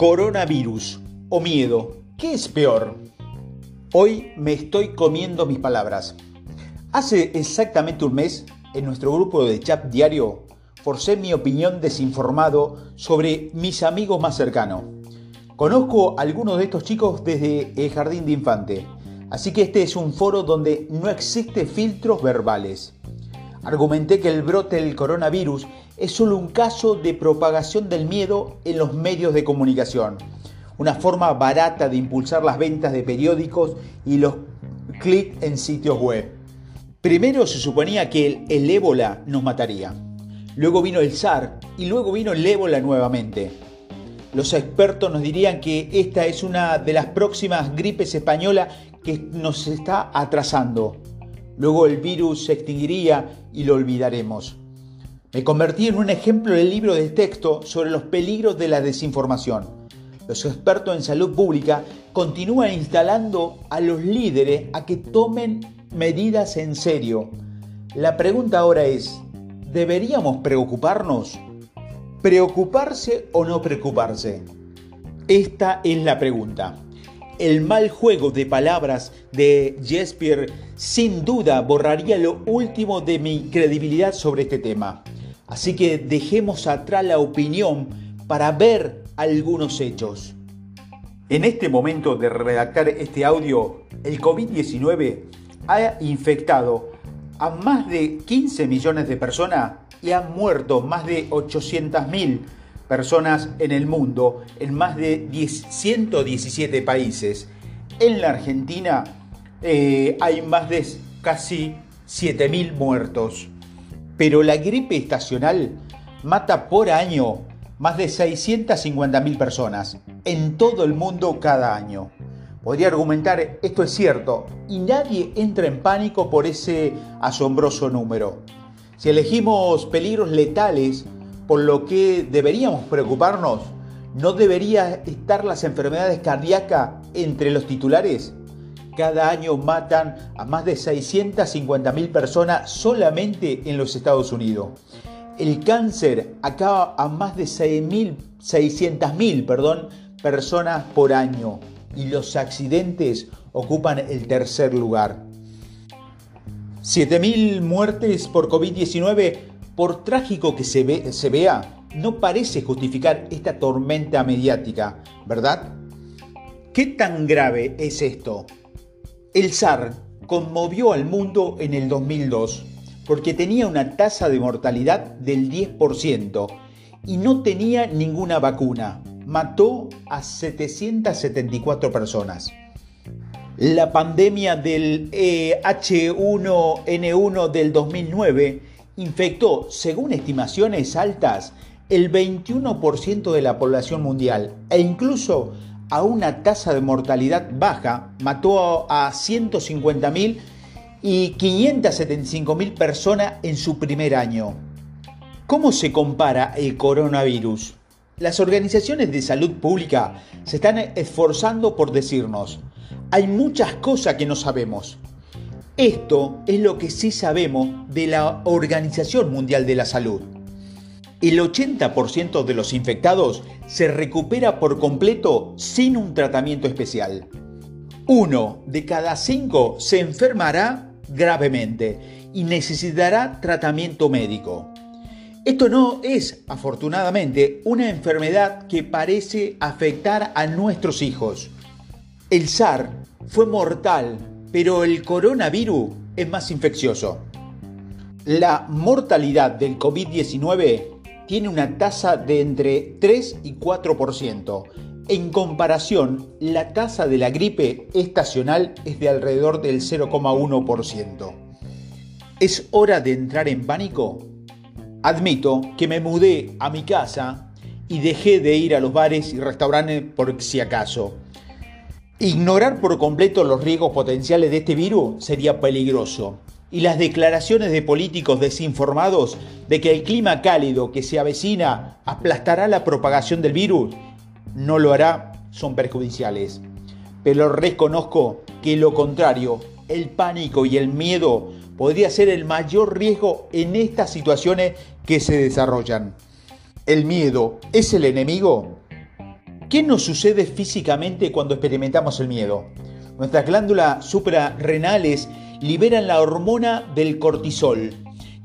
Coronavirus o miedo, ¿qué es peor? Hoy me estoy comiendo mis palabras. Hace exactamente un mes, en nuestro grupo de chat diario, forcé mi opinión desinformado sobre mis amigos más cercanos. Conozco a algunos de estos chicos desde el jardín de infante, así que este es un foro donde no existe filtros verbales. Argumenté que el brote del coronavirus es solo un caso de propagación del miedo en los medios de comunicación, una forma barata de impulsar las ventas de periódicos y los clics en sitios web. Primero se suponía que el, ébola nos mataría, luego vino el SAR y luego vino el ébola nuevamente. Los expertos nos dirían que esta es una de las próximas gripes españolas que nos está atrasando. Luego el virus se extinguiría y lo olvidaremos. Me convertí en un ejemplo del libro de texto sobre los peligros de la desinformación. Los expertos en salud pública continúan instalando a los líderes a que tomen medidas en serio. La pregunta ahora es, ¿deberíamos preocuparnos? ¿Preocuparse o no preocuparse? Esta es la pregunta. El mal juego de palabras de Shakespeare sin duda borraría lo último de mi credibilidad sobre este tema. Así que dejemos atrás la opinión para ver algunos hechos. En este momento de redactar este audio, el COVID-19 ha infectado a más de 15 millones de personas y han muerto más de 800.000 personas en el mundo, en más de 117 países. En la Argentina eh, hay más de casi 7.000 muertos. Pero la gripe estacional mata por año más de 650.000 personas en todo el mundo cada año. Podría argumentar esto es cierto y nadie entra en pánico por ese asombroso número. Si elegimos peligros letales por lo que deberíamos preocuparnos, ¿no debería estar las enfermedades cardíacas entre los titulares? Cada año matan a más de 650.000 personas solamente en los Estados Unidos. El cáncer acaba a más de 600.000 perdón, personas por año y los accidentes ocupan el tercer lugar. 7.000 muertes por COVID-19, por trágico que se, vea, no parece justificar esta tormenta mediática, ¿verdad? ¿Qué tan grave es esto? El SAR conmovió al mundo en el 2002 porque tenía una tasa de mortalidad del 10% y no tenía ninguna vacuna. Mató a 774 personas. La pandemia del H1N1 eh, del 2009 infectó, según estimaciones altas, el 21% de la población mundial e incluso a una tasa de mortalidad baja mató a 150.000 y 575.000 personas en su primer año. ¿Cómo se compara el coronavirus? Las organizaciones de salud pública se están esforzando por decirnos, hay muchas cosas que no sabemos. Esto es lo que sí sabemos de la Organización Mundial de la Salud. El 80% de los infectados se recupera por completo sin un tratamiento especial. Uno de cada cinco se enfermará gravemente y necesitará tratamiento médico. Esto no es, afortunadamente, una enfermedad que parece afectar a nuestros hijos. El SAR fue mortal, pero el coronavirus es más infeccioso. La mortalidad del COVID-19 tiene una tasa de entre 3 y 4%. En comparación, la tasa de la gripe estacional es de alrededor del 0,1%. ¿Es hora de entrar en pánico? Admito que me mudé a mi casa y dejé de ir a los bares y restaurantes por si acaso. Ignorar por completo los riesgos potenciales de este virus sería peligroso. Y las declaraciones de políticos desinformados de que el clima cálido que se avecina aplastará la propagación del virus no lo hará son perjudiciales. Pero reconozco que lo contrario, el pánico y el miedo podría ser el mayor riesgo en estas situaciones que se desarrollan. ¿El miedo es el enemigo? ¿Qué nos sucede físicamente cuando experimentamos el miedo? Nuestras glándulas suprarrenales liberan la hormona del cortisol,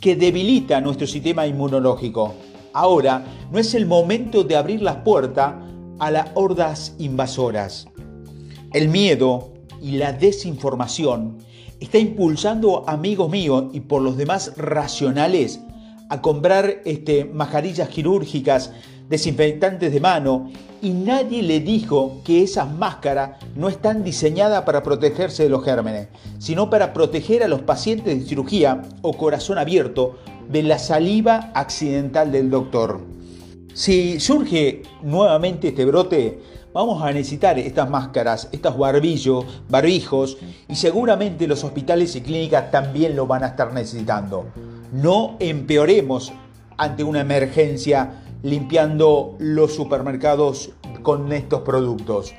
que debilita nuestro sistema inmunológico. Ahora no es el momento de abrir las puertas a las hordas invasoras. El miedo y la desinformación está impulsando a amigos míos y por los demás racionales a comprar este, mascarillas quirúrgicas, desinfectantes de mano y nadie le dijo que esas máscaras no están diseñadas para protegerse de los gérmenes, sino para proteger a los pacientes de cirugía o corazón abierto de la saliva accidental del doctor. Si surge nuevamente este brote, vamos a necesitar estas máscaras, estos barbillos, barbijos y seguramente los hospitales y clínicas también lo van a estar necesitando. No empeoremos ante una emergencia limpiando los supermercados con estos productos.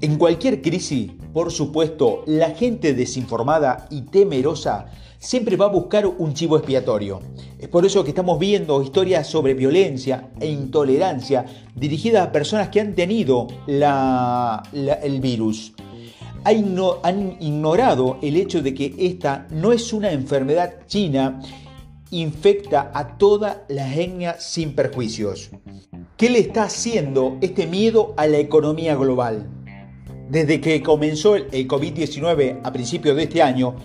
En cualquier crisis, por supuesto, la gente desinformada y temerosa siempre va a buscar un chivo expiatorio. Es por eso que estamos viendo historias sobre violencia e intolerancia dirigidas a personas que han tenido el virus. Han ignorado el hecho de que esta no es una enfermedad china infecta a toda la etnia sin perjuicios. ¿Qué le está haciendo este miedo a la economía global? Desde que comenzó el COVID-19 a principios de este año,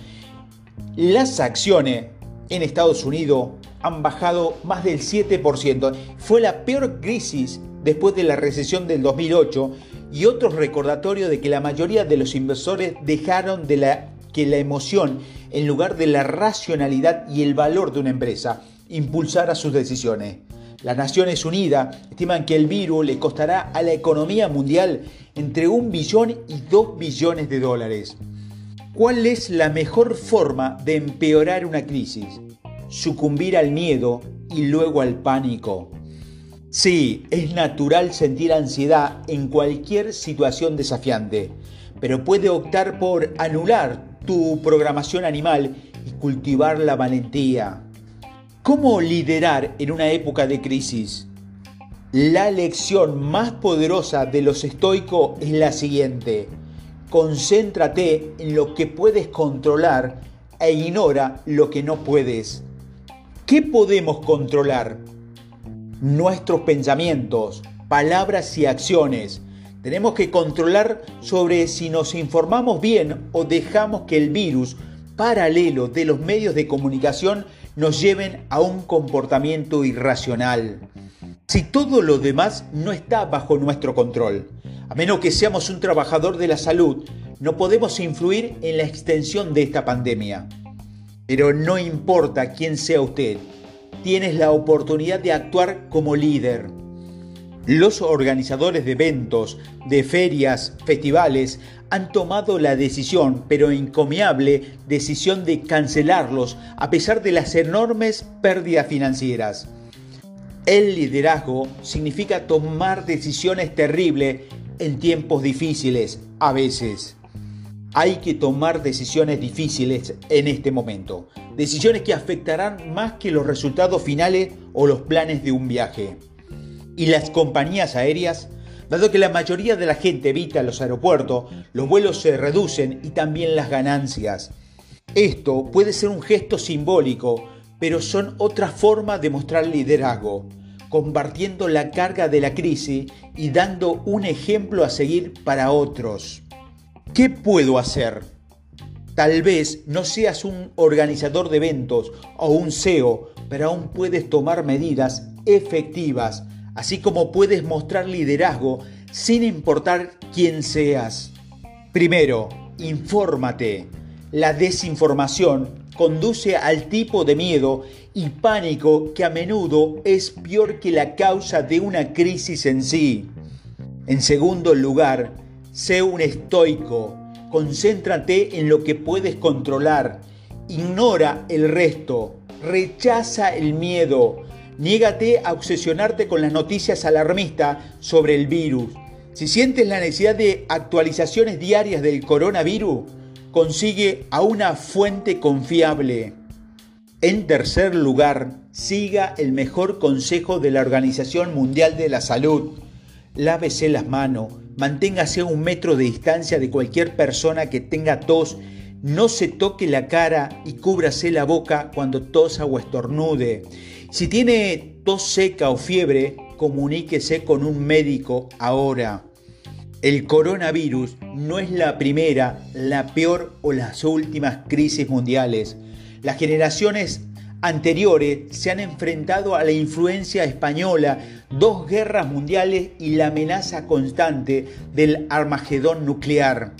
las acciones en Estados Unidos han bajado más del 7%. Fue la peor crisis después de la recesión del 2008 y otro recordatorio de que la mayoría de los inversores dejaron de la que la emoción, en lugar de la racionalidad y el valor de una empresa, impulsara sus decisiones. Las Naciones Unidas estiman que el virus le costará a la economía mundial entre un billón y dos billones de dólares. ¿Cuál es la mejor forma de empeorar una crisis? Sucumbir al miedo y luego al pánico. Sí, es natural sentir ansiedad en cualquier situación desafiante, pero puede optar por anular tu programación animal y cultivar la valentía. ¿Cómo liderar en una época de crisis? La lección más poderosa de los estoicos es la siguiente. Concéntrate en lo que puedes controlar e ignora lo que no puedes. ¿Qué podemos controlar? Nuestros pensamientos, palabras y acciones tenemos que controlar sobre si nos informamos bien o dejamos que el virus paralelo de los medios de comunicación nos lleven a un comportamiento irracional. Si todo lo demás no está bajo nuestro control, a menos que seamos un trabajador de la salud, no podemos influir en la extensión de esta pandemia. Pero no importa quién sea usted, tienes la oportunidad de actuar como líder. Los organizadores de eventos, de ferias, festivales, han tomado la decisión, pero encomiable decisión de cancelarlos a pesar de las enormes pérdidas financieras. El liderazgo significa tomar decisiones terribles en tiempos difíciles, a veces. Hay que tomar decisiones difíciles en este momento, decisiones que afectarán más que los resultados finales o los planes de un viaje y las compañías aéreas, dado que la mayoría de la gente evita los aeropuertos, los vuelos se reducen y también las ganancias. Esto puede ser un gesto simbólico, pero son otra forma de mostrar liderazgo, compartiendo la carga de la crisis y dando un ejemplo a seguir para otros. ¿Qué puedo hacer? Tal vez no seas un organizador de eventos o un CEO, pero aún puedes tomar medidas efectivas así como puedes mostrar liderazgo sin importar quién seas. Primero, infórmate. La desinformación conduce al tipo de miedo y pánico que a menudo es peor que la causa de una crisis en sí. En segundo lugar, sé un estoico. Concéntrate en lo que puedes controlar. Ignora el resto. Rechaza el miedo. Niégate a obsesionarte con las noticias alarmistas sobre el virus. Si sientes la necesidad de actualizaciones diarias del coronavirus, consigue a una fuente confiable. En tercer lugar, siga el mejor consejo de la Organización Mundial de la Salud. lávese las manos, manténgase a un metro de distancia de cualquier persona que tenga tos, no se toque la cara y cúbrase la boca cuando tosa o estornude. Si tiene tos seca o fiebre, comuníquese con un médico ahora. El coronavirus no es la primera, la peor o las últimas crisis mundiales. Las generaciones anteriores se han enfrentado a la influencia española, dos guerras mundiales y la amenaza constante del Armagedón nuclear.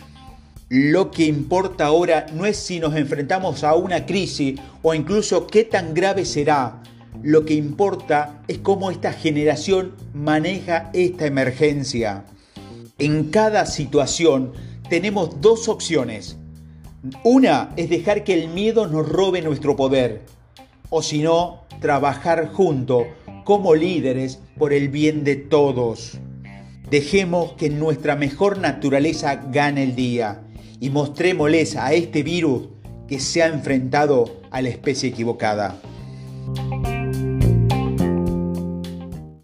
Lo que importa ahora no es si nos enfrentamos a una crisis o incluso qué tan grave será. Lo que importa es cómo esta generación maneja esta emergencia. En cada situación tenemos dos opciones. Una es dejar que el miedo nos robe nuestro poder o si no, trabajar juntos como líderes por el bien de todos. Dejemos que nuestra mejor naturaleza gane el día y mostrémosles a este virus que se ha enfrentado a la especie equivocada.